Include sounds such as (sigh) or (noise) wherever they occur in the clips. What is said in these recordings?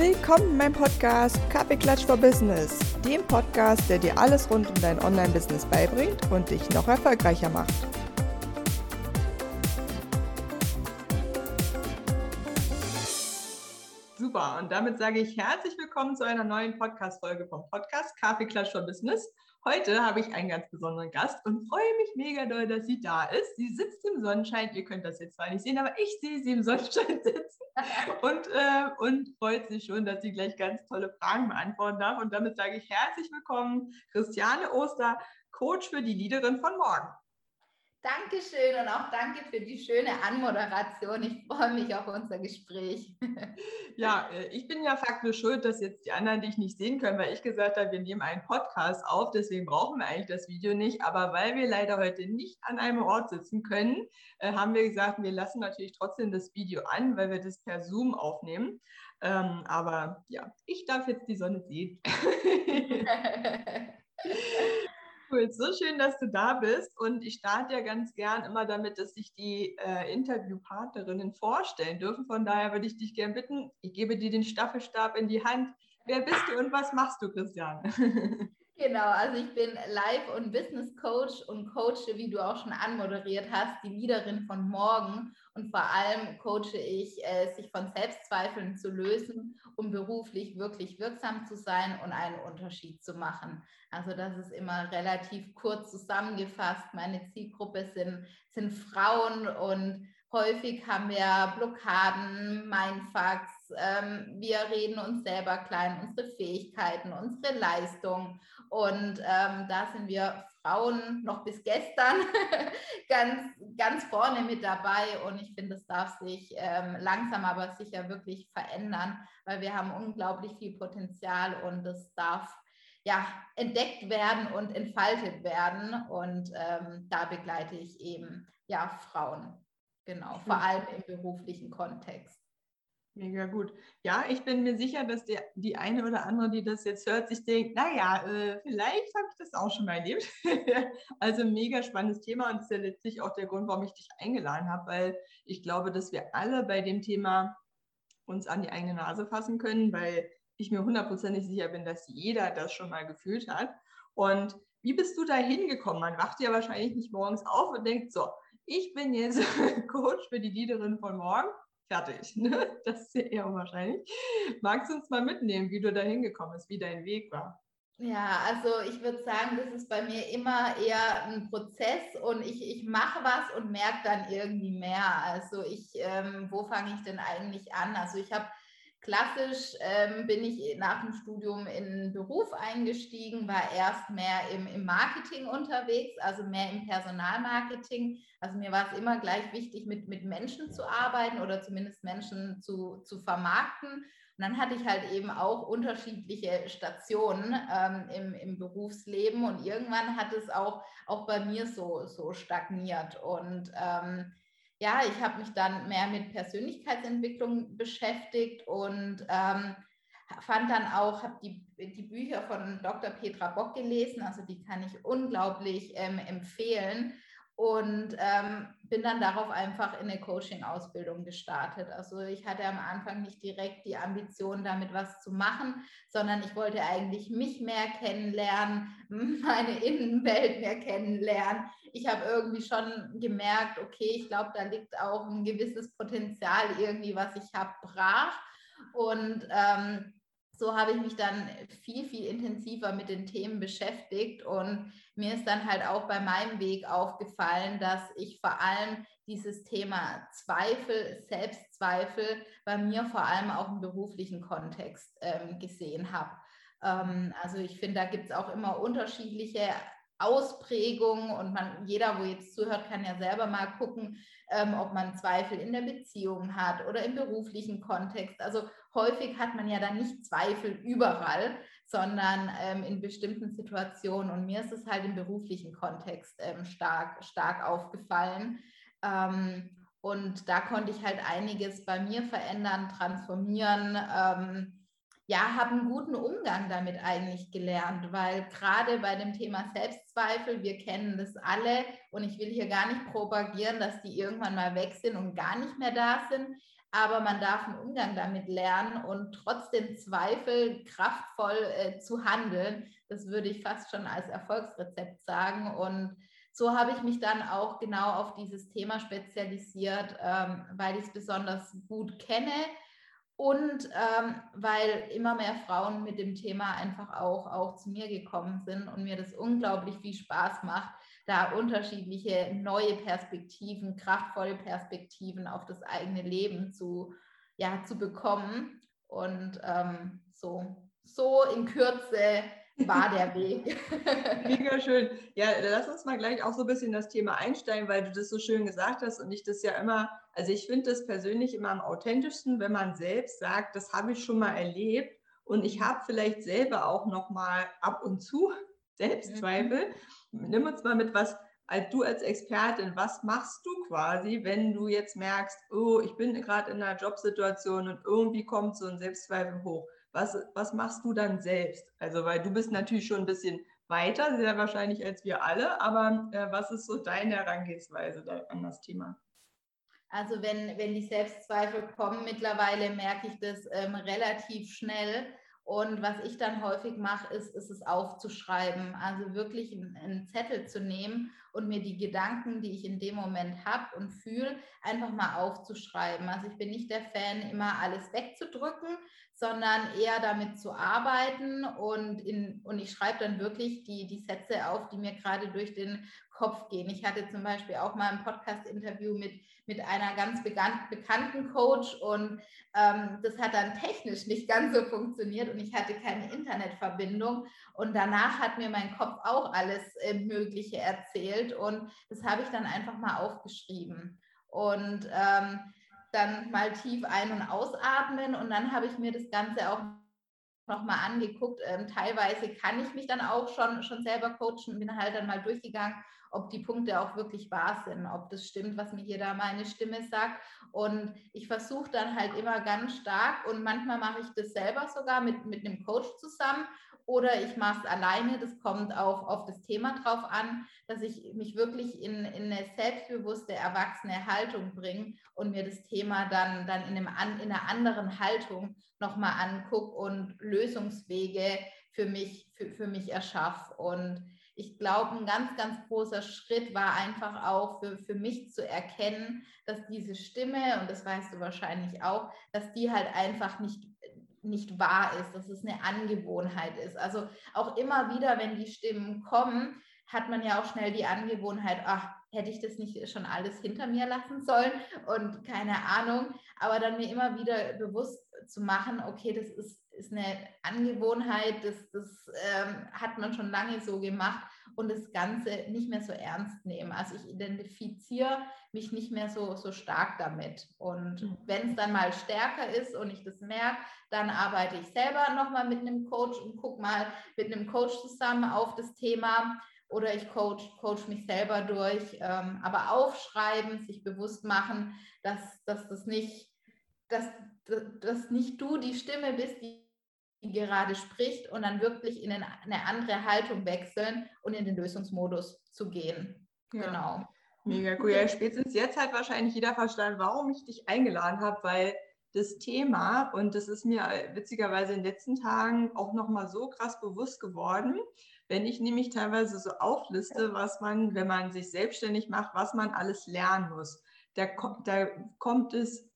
Willkommen in meinem Podcast Kaffeeklatsch for Business, dem Podcast, der dir alles rund um dein Online-Business beibringt und dich noch erfolgreicher macht. Super, und damit sage ich herzlich willkommen zu einer neuen Podcast-Folge vom Podcast Kaffeeklatsch for Business. Heute habe ich einen ganz besonderen Gast und freue mich mega doll, dass sie da ist. Sie sitzt im Sonnenschein. Ihr könnt das jetzt zwar nicht sehen, aber ich sehe sie im (laughs) Sonnenschein sitzen und, äh, und freut sich schon, dass sie gleich ganz tolle Fragen beantworten darf. Und damit sage ich herzlich willkommen, Christiane Oster, Coach für die Leaderin von morgen. Dankeschön und auch danke für die schöne Anmoderation. Ich freue mich auf unser Gespräch. (laughs) Ja, äh, ich bin ja faktisch schuld, dass jetzt die anderen dich nicht sehen können, weil ich gesagt habe, wir nehmen einen Podcast auf, deswegen brauchen wir eigentlich das Video nicht. Aber weil wir leider heute nicht an einem Ort sitzen können, äh, haben wir gesagt, wir lassen natürlich trotzdem das Video an, weil wir das per Zoom aufnehmen. Ähm, aber ja, ich darf jetzt die Sonne sehen. (laughs) (laughs) Cool, so schön, dass du da bist. Und ich starte ja ganz gern immer damit, dass sich die äh, Interviewpartnerinnen vorstellen dürfen. Von daher würde ich dich gerne bitten, ich gebe dir den Staffelstab in die Hand. Wer bist du und was machst du, Christian? (laughs) Genau, also ich bin Life- und Business Coach und coache, wie du auch schon anmoderiert hast, die Leaderin von morgen. Und vor allem coache ich, äh, sich von Selbstzweifeln zu lösen, um beruflich wirklich wirksam zu sein und einen Unterschied zu machen. Also das ist immer relativ kurz zusammengefasst. Meine Zielgruppe sind, sind Frauen und häufig haben wir Blockaden, Mindfucks, ähm, wir reden uns selber klein, unsere Fähigkeiten, unsere Leistung. Und ähm, da sind wir Frauen noch bis gestern (laughs) ganz, ganz vorne mit dabei. Und ich finde, es darf sich ähm, langsam aber sicher wirklich verändern, weil wir haben unglaublich viel Potenzial und es darf ja, entdeckt werden und entfaltet werden. Und ähm, da begleite ich eben ja Frauen, genau, vor allem im beruflichen Kontext. Mega gut. Ja, ich bin mir sicher, dass der, die eine oder andere, die das jetzt hört, sich denkt, naja, äh, vielleicht habe ich das auch schon mal erlebt. (laughs) also mega spannendes Thema und das ist ja letztlich auch der Grund, warum ich dich eingeladen habe, weil ich glaube, dass wir alle bei dem Thema uns an die eigene Nase fassen können, weil ich mir hundertprozentig sicher bin, dass jeder das schon mal gefühlt hat. Und wie bist du da hingekommen? Man wacht ja wahrscheinlich nicht morgens auf und denkt, so, ich bin jetzt (laughs) Coach für die Leaderin von morgen fertig. (laughs) Ne? Das ist ja eher unwahrscheinlich. Magst du uns mal mitnehmen, wie du da hingekommen bist, wie dein Weg war? Ja, also ich würde sagen, das ist bei mir immer eher ein Prozess und ich, ich mache was und merke dann irgendwie mehr. Also ich, ähm, wo fange ich denn eigentlich an? Also ich habe Klassisch ähm, bin ich nach dem Studium in den Beruf eingestiegen, war erst mehr im, im, Marketing unterwegs, also mehr im Personalmarketing. Also mir war es immer gleich wichtig, mit, mit Menschen zu arbeiten oder zumindest Menschen zu, zu vermarkten. Und dann hatte ich halt eben auch unterschiedliche Stationen ähm, im, im Berufsleben und irgendwann hat es auch, auch bei mir so, so stagniert. Und ähm, ja, ich habe mich dann mehr mit Persönlichkeitsentwicklung beschäftigt und ähm, fand dann auch, habe die, die Bücher von Dr. Petra Bock gelesen, also die kann ich unglaublich ähm, empfehlen und ähm, bin dann darauf einfach in eine Coaching-Ausbildung gestartet. Also ich hatte am Anfang nicht direkt die Ambition, damit was zu machen, sondern ich wollte eigentlich mich mehr kennenlernen, (laughs) meine Innenwelt mehr kennenlernen. Ich habe irgendwie schon gemerkt, okay, ich glaube, da liegt auch ein gewisses Potenzial irgendwie, was ich habe, brach. Und ähm, so habe ich mich dann viel, viel intensiver mit den Themen beschäftigt und mir ist dann halt auch bei meinem Weg aufgefallen, dass ich vor allem dieses Thema Zweifel, Selbstzweifel bei mir vor allem auch im beruflichen Kontext ähm, gesehen habe. Ähm, also ich finde, da gibt es auch immer unterschiedliche Ausprägungen und man, jeder, wo jetzt zuhört, kann ja selber mal gucken, ähm, ob man Zweifel in der Beziehung hat oder im beruflichen Kontext. Also häufig hat man ja dann nicht Zweifel überall, sondern ähm, in bestimmten Situationen. Und mir ist es halt im beruflichen Kontext ähm, stark, stark aufgefallen. Ähm, und da konnte ich halt einiges bei mir verändern, transformieren ähm, ja, habe einen guten Umgang damit eigentlich gelernt, weil gerade bei dem Thema Selbstzweifel, wir kennen das alle und ich will hier gar nicht propagieren, dass die irgendwann mal weg sind und gar nicht mehr da sind. aber man darf einen Umgang damit lernen und trotzdem Zweifel kraftvoll äh, zu handeln. Das würde ich fast schon als Erfolgsrezept sagen. Und so habe ich mich dann auch genau auf dieses Thema spezialisiert, ähm, weil ich es besonders gut kenne und ähm, weil immer mehr Frauen mit dem Thema einfach auch, auch zu mir gekommen sind und mir das unglaublich viel Spaß macht, da unterschiedliche neue Perspektiven, kraftvolle Perspektiven auf das eigene Leben zu, ja, zu bekommen. Und ähm, so, so in Kürze war der (laughs) Weg. Mega (laughs) schön. Ja, lass uns mal gleich auch so ein bisschen das Thema einsteigen, weil du das so schön gesagt hast und ich das ja immer, also ich finde das persönlich immer am authentischsten, wenn man selbst sagt, das habe ich schon mal erlebt und ich habe vielleicht selber auch noch mal ab und zu (laughs) Selbstzweifel. Mhm. Nimm uns mal mit was als du als Expertin, was machst du quasi, wenn du jetzt merkst, oh, ich bin gerade in einer Jobsituation und irgendwie kommt so ein Selbstzweifel hoch? Was, was machst du dann selbst? Also, weil du bist natürlich schon ein bisschen weiter, sehr wahrscheinlich als wir alle, aber äh, was ist so deine Herangehensweise an das Thema? Also wenn, wenn die Selbstzweifel kommen, mittlerweile merke ich das ähm, relativ schnell. Und was ich dann häufig mache, ist, ist es aufzuschreiben. Also wirklich einen, einen Zettel zu nehmen und mir die Gedanken, die ich in dem Moment habe und fühle, einfach mal aufzuschreiben. Also ich bin nicht der Fan, immer alles wegzudrücken, sondern eher damit zu arbeiten und, in, und ich schreibe dann wirklich die, die Sätze auf, die mir gerade durch den Kopf gehen. Ich hatte zum Beispiel auch mal ein Podcast-Interview mit, mit einer ganz bekannten Coach und ähm, das hat dann technisch nicht ganz so funktioniert und ich hatte keine Internetverbindung und danach hat mir mein Kopf auch alles äh, Mögliche erzählt und das habe ich dann einfach mal aufgeschrieben. Und ähm, dann mal tief ein- und ausatmen und dann habe ich mir das Ganze auch nochmal angeguckt. Ähm, teilweise kann ich mich dann auch schon, schon selber coachen, bin halt dann mal durchgegangen, ob die Punkte auch wirklich wahr sind, ob das stimmt, was mir hier da meine Stimme sagt. Und ich versuche dann halt immer ganz stark und manchmal mache ich das selber sogar mit, mit einem Coach zusammen oder ich mache es alleine. Das kommt auch auf das Thema drauf an, dass ich mich wirklich in, in eine selbstbewusste, erwachsene Haltung bringe und mir das Thema dann, dann in, einem, in einer anderen Haltung nochmal angucke und Lösungswege für mich, für, für mich erschaffe. Und ich glaube, ein ganz, ganz großer Schritt war einfach auch für, für mich zu erkennen, dass diese Stimme, und das weißt du wahrscheinlich auch, dass die halt einfach nicht nicht wahr ist, dass es eine Angewohnheit ist. Also auch immer wieder, wenn die Stimmen kommen, hat man ja auch schnell die Angewohnheit, ach, hätte ich das nicht schon alles hinter mir lassen sollen und keine Ahnung, aber dann mir immer wieder bewusst zu machen, okay, das ist, ist eine Angewohnheit, das, das ähm, hat man schon lange so gemacht und das Ganze nicht mehr so ernst nehmen. Also ich identifiziere mich nicht mehr so, so stark damit. Und mhm. wenn es dann mal stärker ist und ich das merke, dann arbeite ich selber nochmal mit einem Coach und gucke mal mit einem Coach zusammen auf das Thema oder ich coach, coach mich selber durch. Ähm, aber aufschreiben, sich bewusst machen, dass, dass das nicht, dass, dass nicht du die Stimme bist, die gerade spricht und dann wirklich in eine andere Haltung wechseln und in den Lösungsmodus zu gehen. Ja. Genau. Mega cool. Ja, spätestens jetzt hat wahrscheinlich jeder verstanden, warum ich dich eingeladen habe, weil das Thema, und das ist mir witzigerweise in den letzten Tagen auch nochmal so krass bewusst geworden, wenn ich nämlich teilweise so aufliste, was man, wenn man sich selbstständig macht, was man alles lernen muss. Da, da kommt es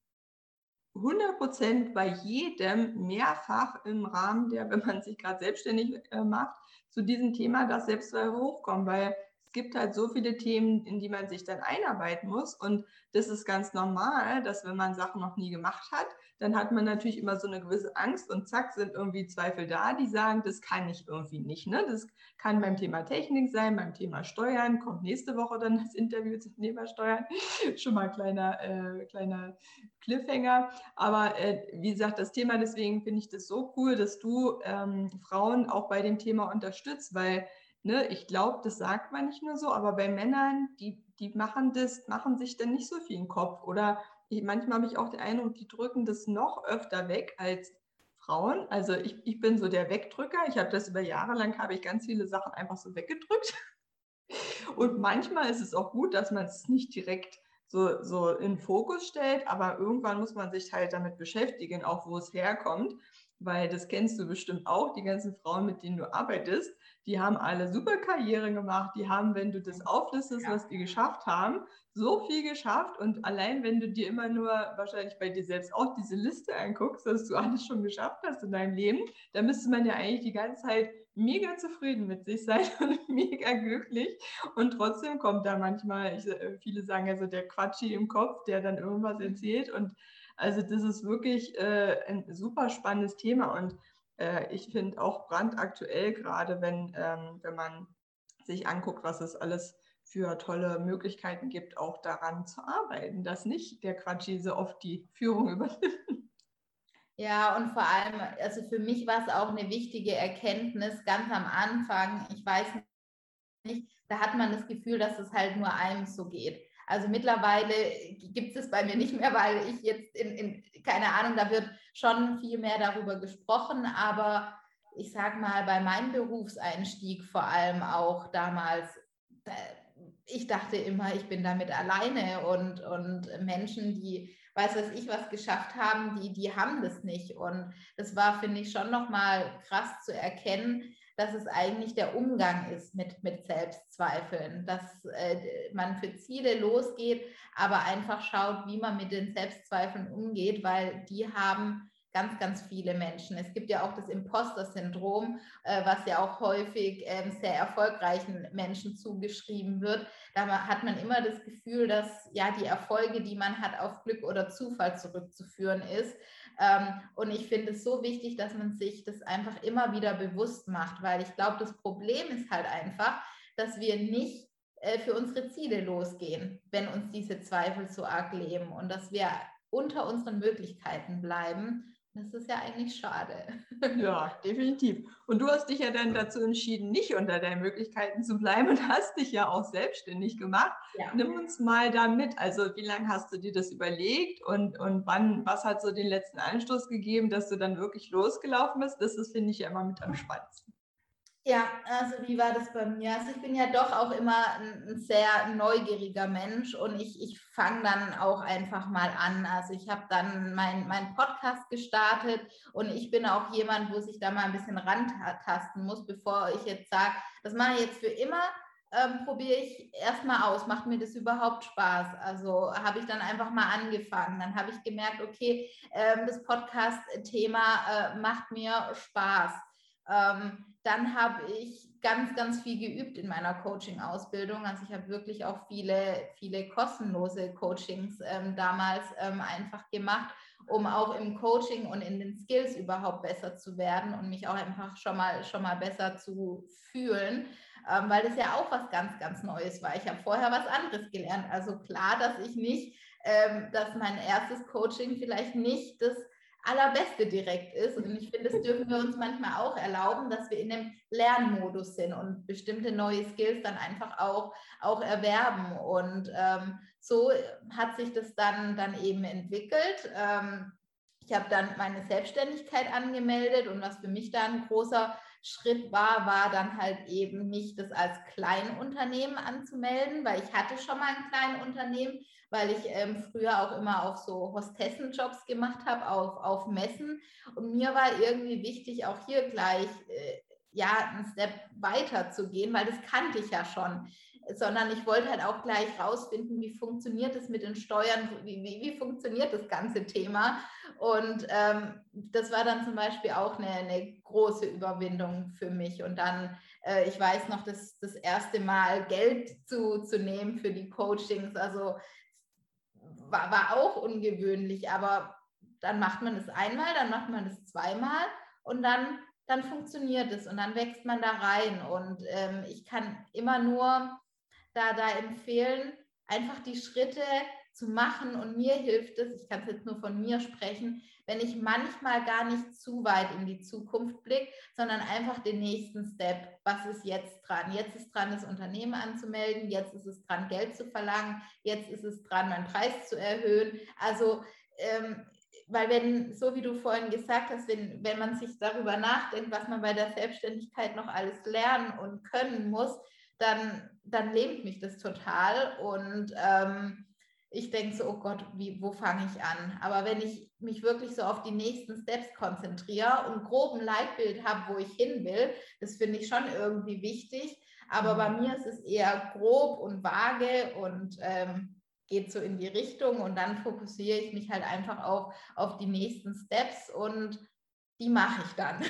100 Prozent bei jedem mehrfach im Rahmen der, wenn man sich gerade selbstständig äh, macht, zu diesem Thema, das Selbstzweifel hochkommen, weil gibt halt so viele Themen, in die man sich dann einarbeiten muss und das ist ganz normal, dass wenn man Sachen noch nie gemacht hat, dann hat man natürlich immer so eine gewisse Angst und zack sind irgendwie Zweifel da, die sagen, das kann ich irgendwie nicht. Ne? Das kann beim Thema Technik sein, beim Thema Steuern, kommt nächste Woche dann das Interview zum Thema Steuern. (laughs) Schon mal ein kleiner, äh, kleiner Cliffhanger. Aber äh, wie gesagt, das Thema, deswegen finde ich das so cool, dass du ähm, Frauen auch bei dem Thema unterstützt, weil ne, ich glaube, das sagt man nicht nur so, aber bei Männern, die, die machen das, machen sich dann nicht so viel im Kopf oder ich, manchmal habe ich auch den Eindruck, die drücken das noch öfter weg als Frauen. Also ich, ich bin so der Wegdrücker. Ich habe das über Jahre lang, habe ich ganz viele Sachen einfach so weggedrückt. (laughs) Und manchmal ist es auch gut, dass man es nicht direkt so, so in Fokus stellt, aber irgendwann muss man sich halt damit beschäftigen, auch wo es herkommt, weil das kennst du bestimmt auch, die ganzen Frauen, mit denen du arbeitest, die haben alle super Karriere gemacht, die haben, wenn du das auflistest, ja. was die geschafft haben, so viel geschafft und allein, wenn du dir immer nur wahrscheinlich bei dir selbst auch diese Liste anguckst, dass du alles schon geschafft hast in deinem Leben, dann müsste man ja eigentlich die ganze Zeit mega zufrieden mit sich sein (laughs) und mega glücklich. Und trotzdem kommt da manchmal, ich, äh, viele sagen also der Quatschi im Kopf, der dann irgendwas erzählt. Und also das ist wirklich äh, ein super spannendes Thema. Und äh, ich finde auch brandaktuell, gerade wenn, ähm, wenn man sich anguckt, was es alles für tolle Möglichkeiten gibt, auch daran zu arbeiten, dass nicht der Quatschi so oft die Führung (laughs) übernimmt. Ja, und vor allem, also für mich war es auch eine wichtige Erkenntnis ganz am Anfang. Ich weiß nicht, da hat man das Gefühl, dass es halt nur einem so geht. Also mittlerweile gibt es bei mir nicht mehr, weil ich jetzt in, in, keine Ahnung, da wird schon viel mehr darüber gesprochen, aber ich sag mal, bei meinem Berufseinstieg vor allem auch damals, ich dachte immer, ich bin damit alleine und, und Menschen, die weiß was ich was geschafft haben, die, die haben das nicht. Und das war, finde ich, schon nochmal krass zu erkennen, dass es eigentlich der Umgang ist mit, mit Selbstzweifeln, dass äh, man für Ziele losgeht, aber einfach schaut, wie man mit den Selbstzweifeln umgeht, weil die haben ganz, ganz viele Menschen. Es gibt ja auch das Imposter-Syndrom, äh, was ja auch häufig ähm, sehr erfolgreichen Menschen zugeschrieben wird. Da hat man immer das Gefühl, dass ja die Erfolge, die man hat, auf Glück oder Zufall zurückzuführen ist. Ähm, und ich finde es so wichtig, dass man sich das einfach immer wieder bewusst macht, weil ich glaube, das Problem ist halt einfach, dass wir nicht äh, für unsere Ziele losgehen, wenn uns diese Zweifel so arg leben und dass wir unter unseren Möglichkeiten bleiben das ist ja eigentlich schade. Ja, definitiv. Und du hast dich ja dann dazu entschieden, nicht unter deinen Möglichkeiten zu bleiben und hast dich ja auch selbstständig gemacht. Ja. Nimm uns mal da mit. Also wie lange hast du dir das überlegt und, und wann, was hat so den letzten Anstoß gegeben, dass du dann wirklich losgelaufen bist? Das ist, finde ich, ja immer mit am spannendsten. Ja, also wie war das bei mir? Also ich bin ja doch auch immer ein sehr neugieriger Mensch und ich, ich fange dann auch einfach mal an. Also ich habe dann meinen mein Podcast gestartet und ich bin auch jemand, wo sich da mal ein bisschen rantasten muss, bevor ich jetzt sage, das mache ich jetzt für immer. Ähm, probiere ich erstmal aus, macht mir das überhaupt Spaß? Also habe ich dann einfach mal angefangen. Dann habe ich gemerkt, okay, ähm, das Podcast-Thema äh, macht mir Spaß. Ähm, dann habe ich ganz, ganz viel geübt in meiner Coaching-Ausbildung. Also ich habe wirklich auch viele, viele kostenlose Coachings ähm, damals ähm, einfach gemacht, um auch im Coaching und in den Skills überhaupt besser zu werden und mich auch einfach schon mal, schon mal besser zu fühlen, ähm, weil das ja auch was ganz, ganz Neues war. Ich habe vorher was anderes gelernt. Also klar, dass ich nicht, ähm, dass mein erstes Coaching vielleicht nicht das allerbeste direkt ist. Und ich finde, das dürfen wir uns manchmal auch erlauben, dass wir in dem Lernmodus sind und bestimmte neue Skills dann einfach auch, auch erwerben. Und ähm, so hat sich das dann, dann eben entwickelt. Ähm, ich habe dann meine Selbstständigkeit angemeldet und was für mich dann ein großer Schritt war, war dann halt eben nicht das als Kleinunternehmen anzumelden, weil ich hatte schon mal ein Kleinunternehmen, weil ich ähm, früher auch immer auf so Hostessenjobs gemacht habe, auf, auf Messen. Und mir war irgendwie wichtig, auch hier gleich äh, ja, einen Step weiter zu gehen, weil das kannte ich ja schon. Sondern ich wollte halt auch gleich rausfinden, wie funktioniert es mit den Steuern, wie, wie, wie funktioniert das ganze Thema. Und ähm, das war dann zum Beispiel auch eine, eine große Überwindung für mich. Und dann, äh, ich weiß noch, das, das erste Mal Geld zu, zu nehmen für die Coachings. Also war, war auch ungewöhnlich, aber dann macht man es einmal, dann macht man es zweimal und dann, dann funktioniert es und dann wächst man da rein. Und ähm, ich kann immer nur da, da empfehlen, einfach die Schritte zu machen. Und mir hilft es, ich kann es jetzt nur von mir sprechen, wenn ich manchmal gar nicht zu weit in die Zukunft blicke, sondern einfach den nächsten Step. Was ist jetzt dran? Jetzt ist dran, das Unternehmen anzumelden. Jetzt ist es dran, Geld zu verlangen. Jetzt ist es dran, meinen Preis zu erhöhen. Also, ähm, weil wenn, so wie du vorhin gesagt hast, wenn, wenn man sich darüber nachdenkt, was man bei der Selbstständigkeit noch alles lernen und können muss, dann, dann lähmt mich das total. Und ähm, ich denke so, oh Gott, wie, wo fange ich an? Aber wenn ich mich wirklich so auf die nächsten Steps konzentriere und groben Leitbild habe, wo ich hin will, das finde ich schon irgendwie wichtig. Aber bei mhm. mir ist es eher grob und vage und ähm, geht so in die Richtung und dann fokussiere ich mich halt einfach auf, auf die nächsten Steps und die mache ich dann.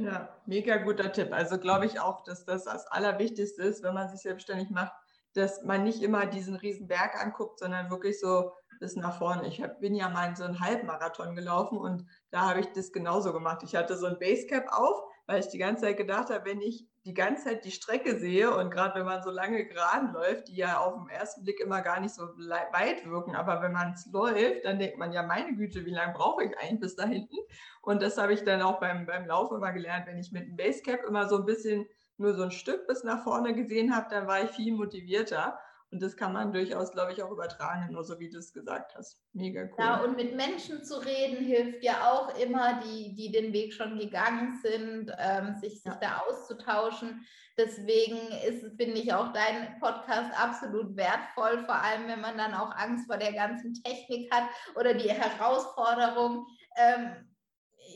(laughs) ja, mega guter Tipp. Also glaube ich auch, dass das das Allerwichtigste ist, wenn man sich selbstständig macht, dass man nicht immer diesen riesen Berg anguckt, sondern wirklich so bis nach vorne. Ich hab, bin ja mal so einen Halbmarathon gelaufen und da habe ich das genauso gemacht. Ich hatte so ein Basecap auf, weil ich die ganze Zeit gedacht habe, wenn ich die ganze Zeit die Strecke sehe und gerade wenn man so lange geraden läuft, die ja auf den ersten Blick immer gar nicht so weit wirken, aber wenn man es läuft, dann denkt man ja, meine Güte, wie lange brauche ich eigentlich bis da hinten? Und das habe ich dann auch beim, beim Laufen immer gelernt, wenn ich mit dem Basecap immer so ein bisschen nur so ein Stück bis nach vorne gesehen habe, dann war ich viel motivierter. Und das kann man durchaus, glaube ich, auch übertragen, nur so wie du es gesagt hast. Mega cool. Ja, und mit Menschen zu reden hilft ja auch immer, die, die den Weg schon gegangen sind, ähm, sich, sich ja. da auszutauschen. Deswegen ist, finde ich, auch dein Podcast absolut wertvoll, vor allem wenn man dann auch Angst vor der ganzen Technik hat oder die Herausforderung. Ähm,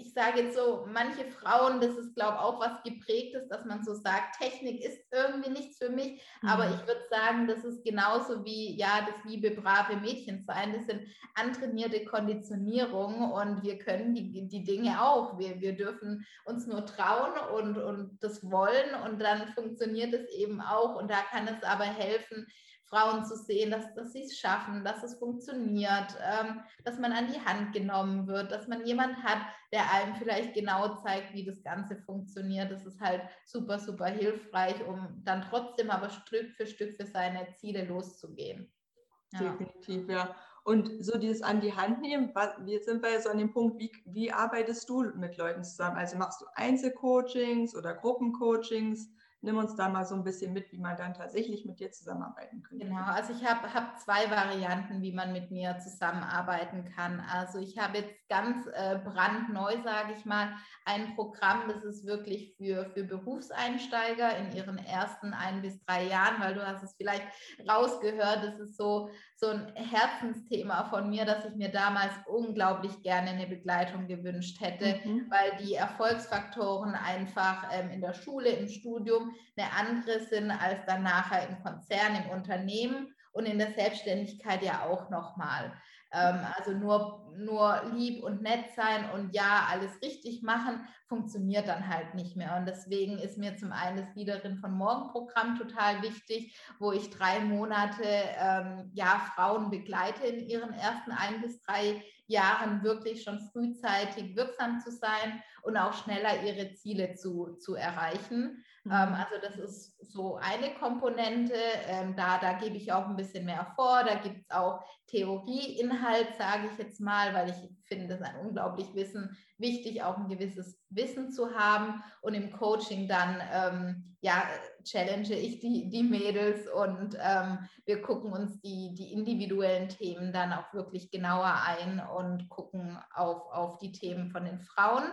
ich sage jetzt so, manche Frauen, das ist, glaube ich, auch was geprägtes, dass man so sagt, Technik ist irgendwie nichts für mich. Mhm. Aber ich würde sagen, das ist genauso wie, ja, das liebe, brave Mädchen sein. Das sind antrainierte Konditionierungen und wir können die, die Dinge auch. Wir, wir dürfen uns nur trauen und, und das wollen und dann funktioniert es eben auch. Und da kann es aber helfen, Frauen zu sehen, dass, dass sie es schaffen, dass es funktioniert, ähm, dass man an die Hand genommen wird, dass man jemand hat, der einem vielleicht genau zeigt, wie das Ganze funktioniert. Das ist halt super, super hilfreich, um dann trotzdem aber Stück für Stück für seine Ziele loszugehen. Ja. Definitiv, ja. Und so dieses an die Hand nehmen, was, jetzt sind wir jetzt an dem Punkt, wie, wie arbeitest du mit Leuten zusammen? Also machst du Einzelcoachings oder Gruppencoachings? Nimm uns da mal so ein bisschen mit, wie man dann tatsächlich mit dir zusammenarbeiten könnte. Genau, also ich habe hab zwei Varianten, wie man mit mir zusammenarbeiten kann. Also ich habe jetzt ganz äh, brandneu, sage ich mal, ein Programm, das ist wirklich für, für Berufseinsteiger in ihren ersten ein bis drei Jahren, weil du hast es vielleicht rausgehört, das ist so, so ein Herzensthema von mir, dass ich mir damals unglaublich gerne eine Begleitung gewünscht hätte, mhm. weil die Erfolgsfaktoren einfach ähm, in der Schule, im Studium eine andere sind als dann nachher im Konzern, im Unternehmen und in der Selbstständigkeit ja auch nochmal. Ähm, also nur, nur lieb und nett sein und ja, alles richtig machen, funktioniert dann halt nicht mehr. Und deswegen ist mir zum einen das Liederin von Morgen Programm total wichtig, wo ich drei Monate ähm, ja, Frauen begleite in ihren ersten ein bis drei Jahren wirklich schon frühzeitig wirksam zu sein und auch schneller ihre Ziele zu, zu erreichen. Mhm. Ähm, also das ist so eine Komponente, ähm, da, da gebe ich auch ein bisschen mehr vor. Da gibt es auch Theorieinhalt, sage ich jetzt mal, weil ich finde, das ist ein unglaublich Wissen, wichtig, auch ein gewisses Wissen zu haben. Und im Coaching dann, ähm, ja, challenge ich die, die Mädels und ähm, wir gucken uns die, die individuellen Themen dann auch wirklich genauer ein und gucken auf, auf die Themen von den Frauen.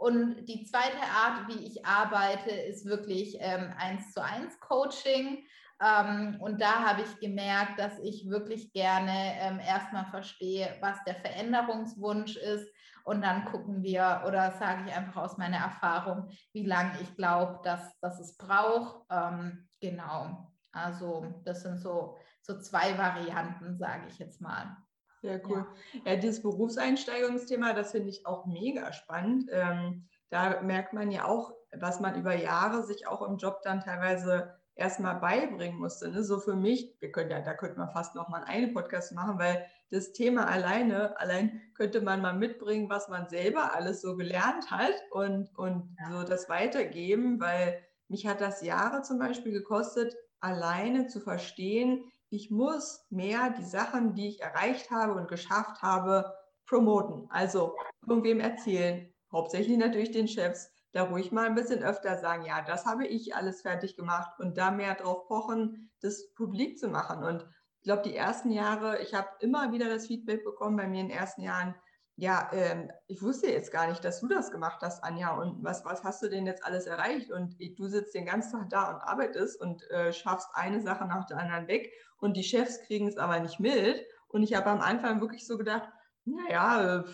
Und die zweite Art, wie ich arbeite, ist wirklich ähm, eins zu eins Coaching. Ähm, und da habe ich gemerkt, dass ich wirklich gerne ähm, erstmal verstehe, was der Veränderungswunsch ist. Und dann gucken wir, oder sage ich einfach aus meiner Erfahrung, wie lange ich glaube, dass, dass es braucht. Ähm, genau. Also das sind so, so zwei Varianten, sage ich jetzt mal. Sehr cool. Ja, ja dieses Berufseinsteigungsthema, das finde ich auch mega spannend. Ähm, da merkt man ja auch, was man über Jahre sich auch im Job dann teilweise erstmal beibringen musste. Ne? So für mich, wir können ja, da könnte man fast noch mal einen Podcast machen, weil das Thema alleine, allein könnte man mal mitbringen, was man selber alles so gelernt hat und, und ja. so das weitergeben, weil mich hat das Jahre zum Beispiel gekostet, alleine zu verstehen, ich muss mehr die Sachen, die ich erreicht habe und geschafft habe, promoten. Also irgendwem erzählen. Hauptsächlich natürlich den Chefs. Da ruhig mal ein bisschen öfter sagen, ja, das habe ich alles fertig gemacht und da mehr drauf pochen, das publik zu machen. Und ich glaube, die ersten Jahre, ich habe immer wieder das Feedback bekommen bei mir in den ersten Jahren, ja, ähm, ich wusste jetzt gar nicht, dass du das gemacht hast, Anja. Und was, was hast du denn jetzt alles erreicht? Und du sitzt den ganzen Tag da und arbeitest und äh, schaffst eine Sache nach der anderen weg und die Chefs kriegen es aber nicht mit. Und ich habe am Anfang wirklich so gedacht, naja, äh,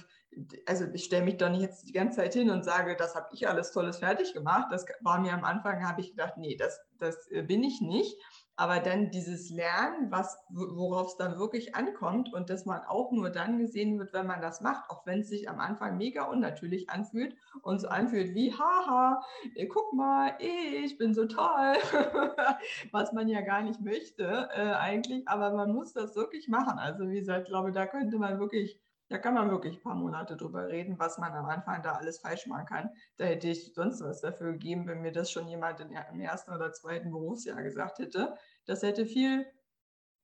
also ich stelle mich doch nicht jetzt die ganze Zeit hin und sage, das habe ich alles Tolles fertig gemacht. Das war mir am Anfang, habe ich gedacht, nee, das, das äh, bin ich nicht. Aber dann dieses Lernen, was, worauf es dann wirklich ankommt und dass man auch nur dann gesehen wird, wenn man das macht, auch wenn es sich am Anfang mega unnatürlich anfühlt und so anfühlt wie, haha, äh, guck mal, ich bin so toll, (laughs) was man ja gar nicht möchte äh, eigentlich, aber man muss das wirklich machen. Also wie gesagt, ich glaube, da könnte man wirklich da kann man wirklich ein paar Monate drüber reden, was man am Anfang da alles falsch machen kann. Da hätte ich sonst was dafür gegeben, wenn mir das schon jemand im ersten oder zweiten Berufsjahr gesagt hätte. Das hätte viel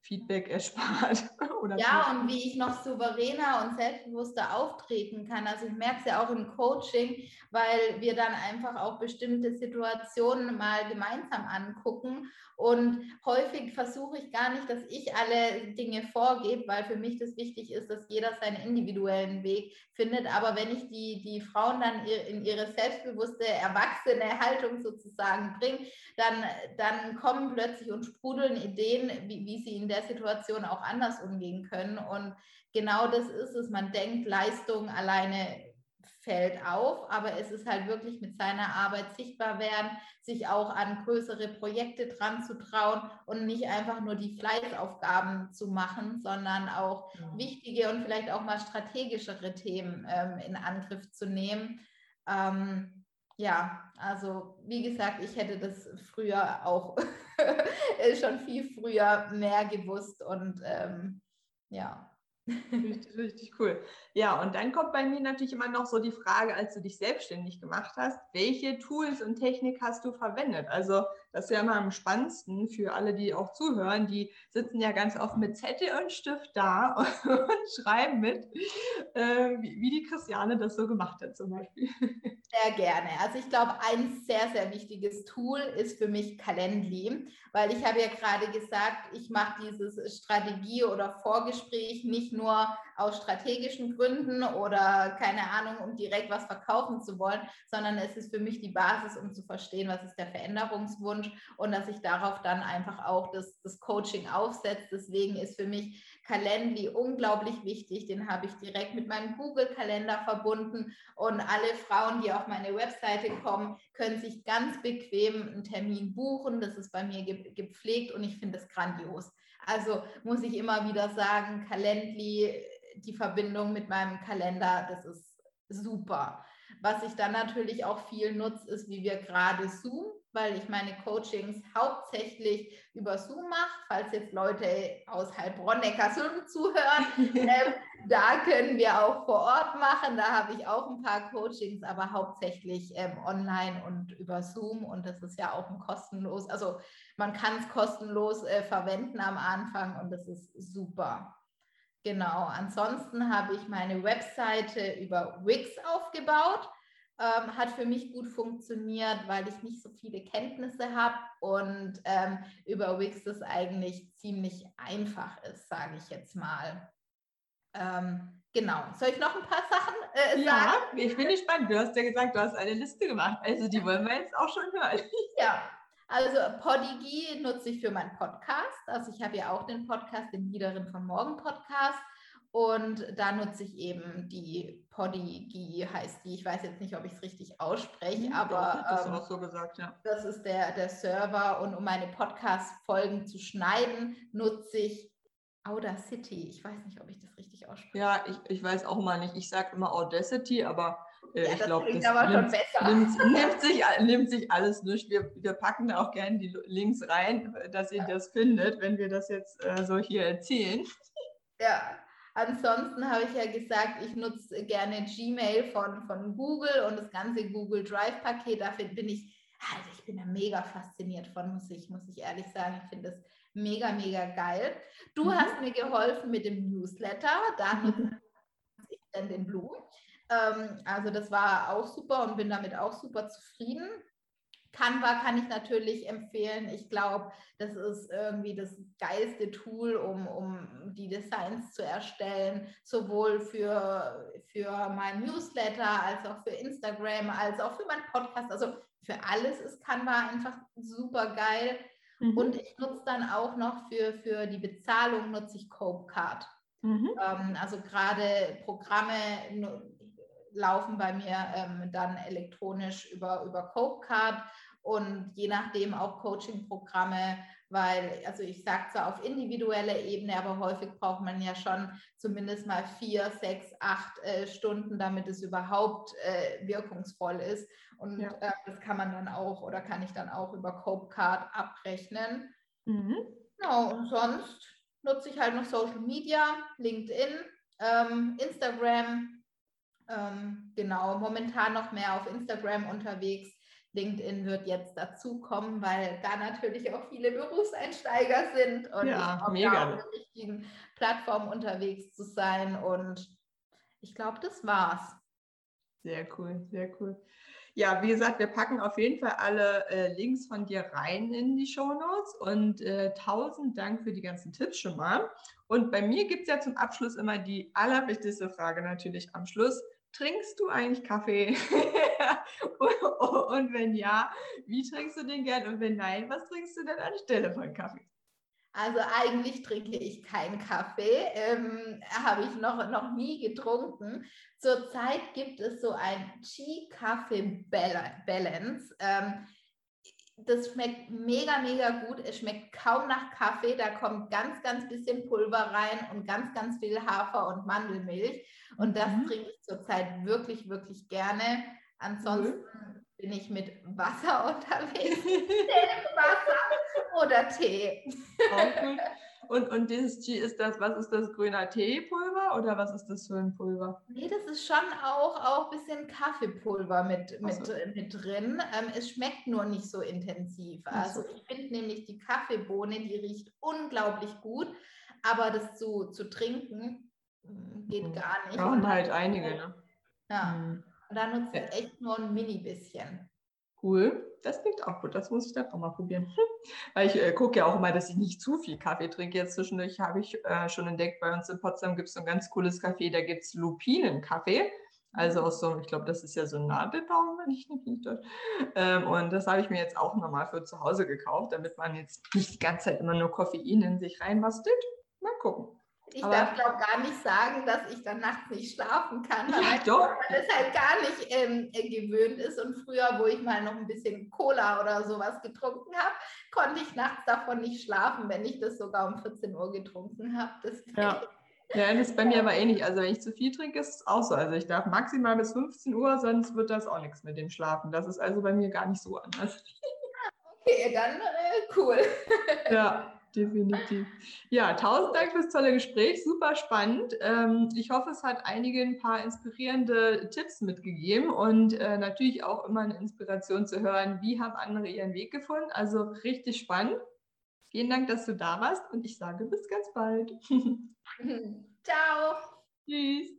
Feedback erspart. (laughs) Oder ja, und wie ich noch souveräner und selbstbewusster auftreten kann. Also ich merke es ja auch im Coaching, weil wir dann einfach auch bestimmte Situationen mal gemeinsam angucken. Und häufig versuche ich gar nicht, dass ich alle Dinge vorgebe, weil für mich das wichtig ist, dass jeder seinen individuellen Weg findet. Aber wenn ich die, die Frauen dann in ihre selbstbewusste, erwachsene Haltung sozusagen bringe, dann, dann kommen plötzlich und sprudeln Ideen, wie, wie sie in der Situation auch anders umgehen können. Und genau das ist es. Man denkt, Leistung alleine fällt auf, aber es ist halt wirklich mit seiner Arbeit sichtbar werden, sich auch an größere Projekte dran zu trauen und nicht einfach nur die Fleißaufgaben zu machen, sondern auch ja. wichtige und vielleicht auch mal strategischere Themen ähm, in Angriff zu nehmen. Ähm, ja, also wie gesagt, ich hätte das früher auch (laughs) schon viel früher mehr gewusst und ähm, ja. (laughs) Richtig, richtig cool. Ja, und dann kommt bei mir natürlich immer noch so die Frage, als du dich selbstständig gemacht hast, welche Tools und Technik hast du verwendet? Also das ist ja immer am spannendsten für alle, die auch zuhören. Die sitzen ja ganz oft mit Zettel und Stift da (laughs) und schreiben mit, äh, wie, wie, die Christiane das so gemacht hat zum Beispiel. (laughs) Sehr gerne. Also ich glaube, ein sehr, sehr wichtiges Tool ist für mich Calendly, weil ich habe ja gerade gesagt, ich mache dieses Strategie- oder Vorgespräch nicht nur aus strategischen Gründen oder keine Ahnung, um direkt was verkaufen zu wollen, sondern es ist für mich die Basis, um zu verstehen, was ist der Veränderungswunsch und dass ich darauf dann einfach auch das, das Coaching aufsetze. Deswegen ist für mich Calendly unglaublich wichtig. Den habe ich direkt mit meinem Google-Kalender verbunden und alle Frauen, die auf meine Webseite kommen, können sich ganz bequem einen Termin buchen. Das ist bei mir gepflegt und ich finde es grandios. Also muss ich immer wieder sagen, Calendly die Verbindung mit meinem Kalender, das ist super. Was ich dann natürlich auch viel nutze, ist, wie wir gerade Zoom, weil ich meine Coachings hauptsächlich über Zoom mache. Falls jetzt Leute aus Heilbronn-Neckarsulm zuhören, (laughs) äh, da können wir auch vor Ort machen. Da habe ich auch ein paar Coachings, aber hauptsächlich ähm, online und über Zoom. Und das ist ja auch ein kostenlos, also man kann es kostenlos äh, verwenden am Anfang und das ist super. Genau, ansonsten habe ich meine Webseite über Wix aufgebaut. Ähm, hat für mich gut funktioniert, weil ich nicht so viele Kenntnisse habe und ähm, über Wix das eigentlich ziemlich einfach ist, sage ich jetzt mal. Ähm, genau. Soll ich noch ein paar Sachen äh, sagen? Ja, ich bin gespannt. Du hast ja gesagt, du hast eine Liste gemacht. Also die wollen wir jetzt auch schon hören. Ja, also Podigy nutze ich für meinen Podcast. Also ich habe ja auch den Podcast, den Liederin von Morgen Podcast. Und da nutze ich eben die Podigy, heißt die. Ich weiß jetzt nicht, ob ich es richtig ausspreche, mhm, aber das, ähm, so gesagt, ja. das ist der, der Server. Und um meine Podcast-Folgen zu schneiden, nutze ich Audacity. Ich weiß nicht, ob ich das richtig ausspreche. Ja, ich, ich weiß auch mal nicht. Ich sage immer Audacity, aber äh, ja, ich glaube, das, nimmt, nimmt, (laughs) nimmt, sich, nimmt sich alles durch. Wir, wir packen da auch gerne die Links rein, dass ihr ja. das findet, wenn wir das jetzt äh, so hier erzählen. Ja, ansonsten habe ich ja gesagt, ich nutze gerne Gmail von, von Google und das ganze Google Drive-Paket. Dafür bin ich, also ich bin da mega fasziniert von, muss ich, muss ich ehrlich sagen. Ich finde das mega, mega geil. Du mhm. hast mir geholfen mit dem Newsletter. Da (laughs) nutze ich dann den Blue. Ähm, also das war auch super und bin damit auch super zufrieden. Canva kann ich natürlich empfehlen. Ich glaube, das ist irgendwie das geilste Tool, um, um die Designs zu erstellen, sowohl für, für mein Newsletter als auch für Instagram, als auch für meinen Podcast. Also für alles ist Canva einfach super geil. Mhm. Und ich nutze dann auch noch für, für die Bezahlung nutze ich Copecard. Mhm. Ähm, also gerade Programme laufen bei mir ähm, dann elektronisch über, über Copecard und je nachdem auch Coaching-Programme, weil, also ich sage zwar auf individueller Ebene, aber häufig braucht man ja schon zumindest mal vier, sechs, acht äh, Stunden, damit es überhaupt äh, wirkungsvoll ist. Und ja. äh, das kann man dann auch oder kann ich dann auch über Copecard abrechnen. Mhm. Genau, und sonst nutze ich halt noch Social Media, LinkedIn, ähm, Instagram, ähm, genau, momentan noch mehr auf Instagram unterwegs. LinkedIn wird jetzt dazukommen, weil da natürlich auch viele Berufseinsteiger sind und ja, ich mega. auf der richtigen Plattform unterwegs zu sein. Und ich glaube, das war's. Sehr cool, sehr cool. Ja, wie gesagt, wir packen auf jeden Fall alle äh, Links von dir rein in die Show Notes und äh, tausend Dank für die ganzen Tipps schon mal. Und bei mir gibt es ja zum Abschluss immer die allerwichtigste Frage natürlich am Schluss. Trinkst du eigentlich Kaffee? (laughs) und wenn ja, wie trinkst du den gern? Und wenn nein, was trinkst du denn anstelle von Kaffee? Also eigentlich trinke ich keinen Kaffee, ähm, habe ich noch, noch nie getrunken. Zurzeit gibt es so ein Tea-Kaffee-Balance. Ähm, das schmeckt mega, mega gut. Es schmeckt kaum nach Kaffee. Da kommt ganz, ganz bisschen Pulver rein und ganz, ganz viel Hafer und Mandelmilch. Und das mhm. trinke ich zurzeit wirklich, wirklich gerne. Ansonsten mhm. bin ich mit Wasser (laughs) unterwegs. Wasser oder Tee. Gut. Und, und dieses Tee ist das, was ist das, grüner Teepulver oder was ist das für ein Pulver? Nee, das ist schon auch, auch ein bisschen Kaffeepulver mit, mit, so. mit drin. Ähm, es schmeckt nur nicht so intensiv. Also ich finde nämlich die Kaffeebohne, die riecht unglaublich gut, aber das zu, zu trinken hm, geht mhm. gar nicht. Und halt einige, ne? Ja. Mhm. Und da nutze ich echt nur ein mini bisschen. Cool, das klingt auch gut. Das muss ich dann auch mal probieren. (laughs) Weil ich äh, gucke ja auch immer, dass ich nicht zu viel Kaffee trinke. Jetzt zwischendurch habe ich äh, schon entdeckt, bei uns in Potsdam gibt es so ein ganz cooles Café, da gibt es Lupinenkaffee. Also aus so, ich glaube, das ist ja so ein Nadelbaum, wenn ich nicht dort. Ähm, und das habe ich mir jetzt auch nochmal für zu Hause gekauft, damit man jetzt nicht die ganze Zeit immer nur Koffein in sich reinbastelt. Mal gucken. Ich aber darf glaube gar nicht sagen, dass ich dann nachts nicht schlafen kann, weil ja, doch. man es halt gar nicht ähm, äh, gewöhnt ist. Und früher, wo ich mal noch ein bisschen Cola oder sowas getrunken habe, konnte ich nachts davon nicht schlafen, wenn ich das sogar um 14 Uhr getrunken habe. Ja. ja, das ist bei mir aber ähnlich. Also wenn ich zu viel trinke, ist es auch so. Also ich darf maximal bis 15 Uhr, sonst wird das auch nichts mit dem Schlafen. Das ist also bei mir gar nicht so anders. (laughs) Okay, dann äh, cool. Ja, (laughs) definitiv. Ja, tausend Dank fürs tolle Gespräch, super spannend. Ähm, ich hoffe, es hat einigen ein paar inspirierende Tipps mitgegeben und äh, natürlich auch immer eine Inspiration zu hören, wie haben andere ihren Weg gefunden. Also richtig spannend. Vielen Dank, dass du da warst und ich sage bis ganz bald. (laughs) Ciao. Tschüss.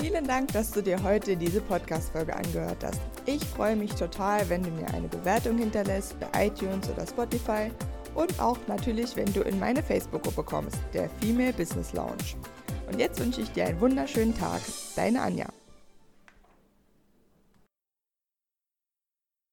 Vielen Dank, dass du dir heute diese Podcast-Folge angehört hast. Ich freue mich total, wenn du mir eine Bewertung hinterlässt bei iTunes oder Spotify und auch natürlich, wenn du in meine Facebook-Gruppe kommst, der Female Business Lounge. Und jetzt wünsche ich dir einen wunderschönen Tag. Deine Anja.